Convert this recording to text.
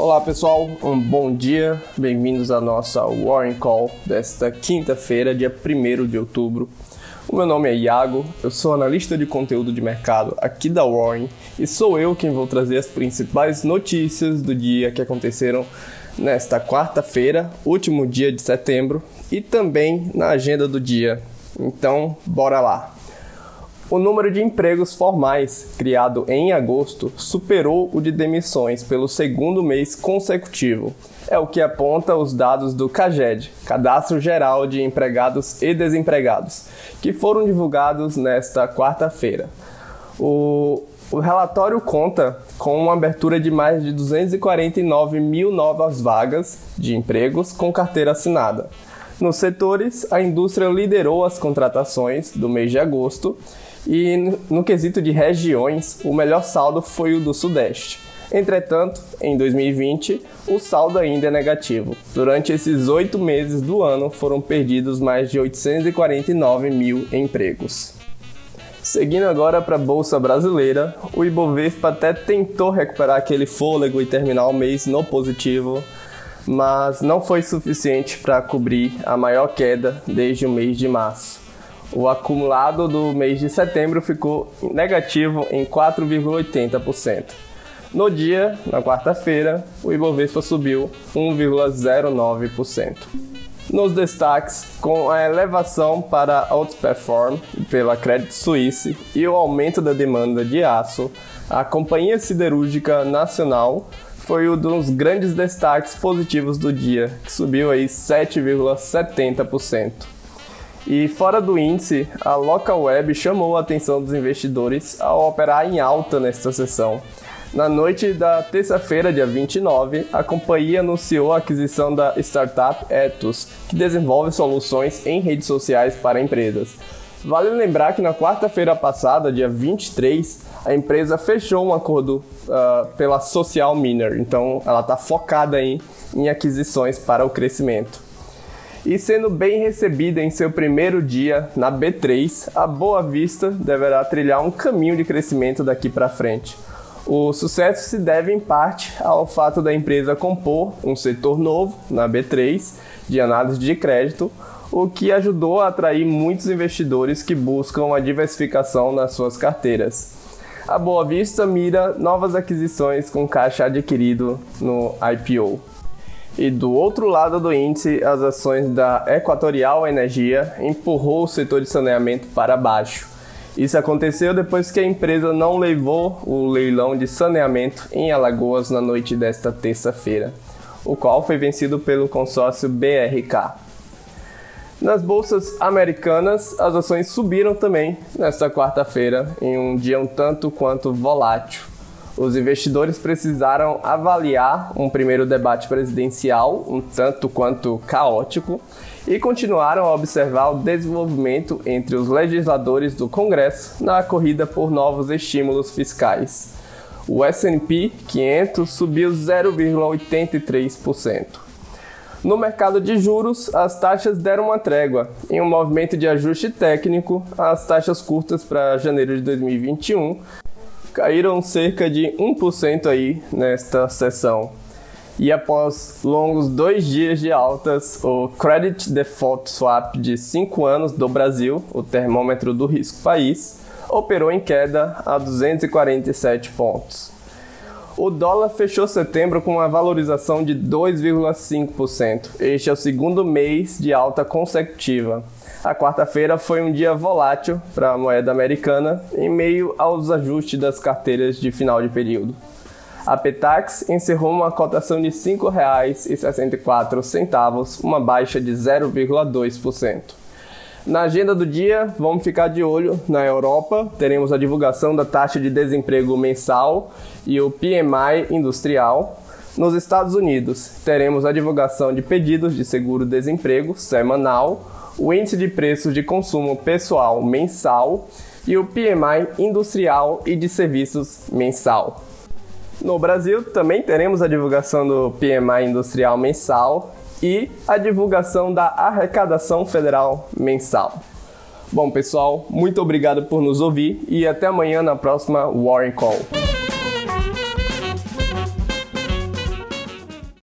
Olá pessoal, um bom dia, bem-vindos à nossa Warren Call desta quinta-feira, dia 1 de outubro. O meu nome é Iago, eu sou analista de conteúdo de mercado aqui da Warren e sou eu quem vou trazer as principais notícias do dia que aconteceram nesta quarta-feira, último dia de setembro, e também na agenda do dia. Então, bora lá! O número de empregos formais criado em agosto superou o de demissões pelo segundo mês consecutivo. É o que aponta os dados do CAGED, Cadastro Geral de Empregados e Desempregados, que foram divulgados nesta quarta-feira. O, o relatório conta com uma abertura de mais de 249 mil novas vagas de empregos com carteira assinada. Nos setores, a indústria liderou as contratações do mês de agosto e no quesito de regiões, o melhor saldo foi o do Sudeste. Entretanto, em 2020, o saldo ainda é negativo. Durante esses oito meses do ano, foram perdidos mais de 849 mil empregos. Seguindo agora para a Bolsa Brasileira, o Ibovespa até tentou recuperar aquele fôlego e terminar o mês no positivo, mas não foi suficiente para cobrir a maior queda desde o mês de março. O acumulado do mês de setembro ficou negativo em 4,80%. No dia, na quarta-feira, o Ibovespa subiu 1,09%. Nos destaques, com a elevação para Outperform pela Credit Suisse e o aumento da demanda de aço, a Companhia Siderúrgica Nacional foi um dos grandes destaques positivos do dia, que subiu aí 7,70%. E fora do índice, a Local Web chamou a atenção dos investidores ao operar em alta nesta sessão. Na noite da terça-feira, dia 29, a companhia anunciou a aquisição da startup Ethos, que desenvolve soluções em redes sociais para empresas. Vale lembrar que na quarta-feira passada, dia 23, a empresa fechou um acordo uh, pela Social Miner, então ela está focada em, em aquisições para o crescimento. E sendo bem recebida em seu primeiro dia na B3, a Boa Vista deverá trilhar um caminho de crescimento daqui para frente. O sucesso se deve em parte ao fato da empresa compor um setor novo na B3 de análise de crédito, o que ajudou a atrair muitos investidores que buscam a diversificação nas suas carteiras. A Boa Vista mira novas aquisições com caixa adquirido no IPO. E do outro lado do índice, as ações da Equatorial Energia empurrou o setor de saneamento para baixo. Isso aconteceu depois que a empresa não levou o leilão de saneamento em Alagoas na noite desta terça-feira, o qual foi vencido pelo consórcio BRK. Nas bolsas americanas, as ações subiram também nesta quarta-feira, em um dia um tanto quanto volátil. Os investidores precisaram avaliar um primeiro debate presidencial, um tanto quanto caótico, e continuaram a observar o desenvolvimento entre os legisladores do Congresso na corrida por novos estímulos fiscais. O S&P 500 subiu 0,83%. No mercado de juros, as taxas deram uma trégua. Em um movimento de ajuste técnico, as taxas curtas para janeiro de 2021 caíram cerca de 1% aí nesta sessão. E após longos dois dias de altas, o Credit Default Swap de 5 anos do Brasil, o termômetro do risco país, operou em queda a 247 pontos. O dólar fechou setembro com uma valorização de 2,5%. Este é o segundo mês de alta consecutiva. A quarta-feira foi um dia volátil para a moeda americana em meio aos ajustes das carteiras de final de período. A Petax encerrou uma cotação de R$ 5,64, uma baixa de 0,2%. Na agenda do dia, vamos ficar de olho na Europa. Teremos a divulgação da taxa de desemprego mensal e o PMI industrial. Nos Estados Unidos, teremos a divulgação de pedidos de seguro-desemprego semanal o índice de preços de consumo pessoal mensal e o PMI industrial e de serviços mensal. No Brasil, também teremos a divulgação do PMI industrial mensal e a divulgação da arrecadação federal mensal. Bom, pessoal, muito obrigado por nos ouvir e até amanhã na próxima Warren Call.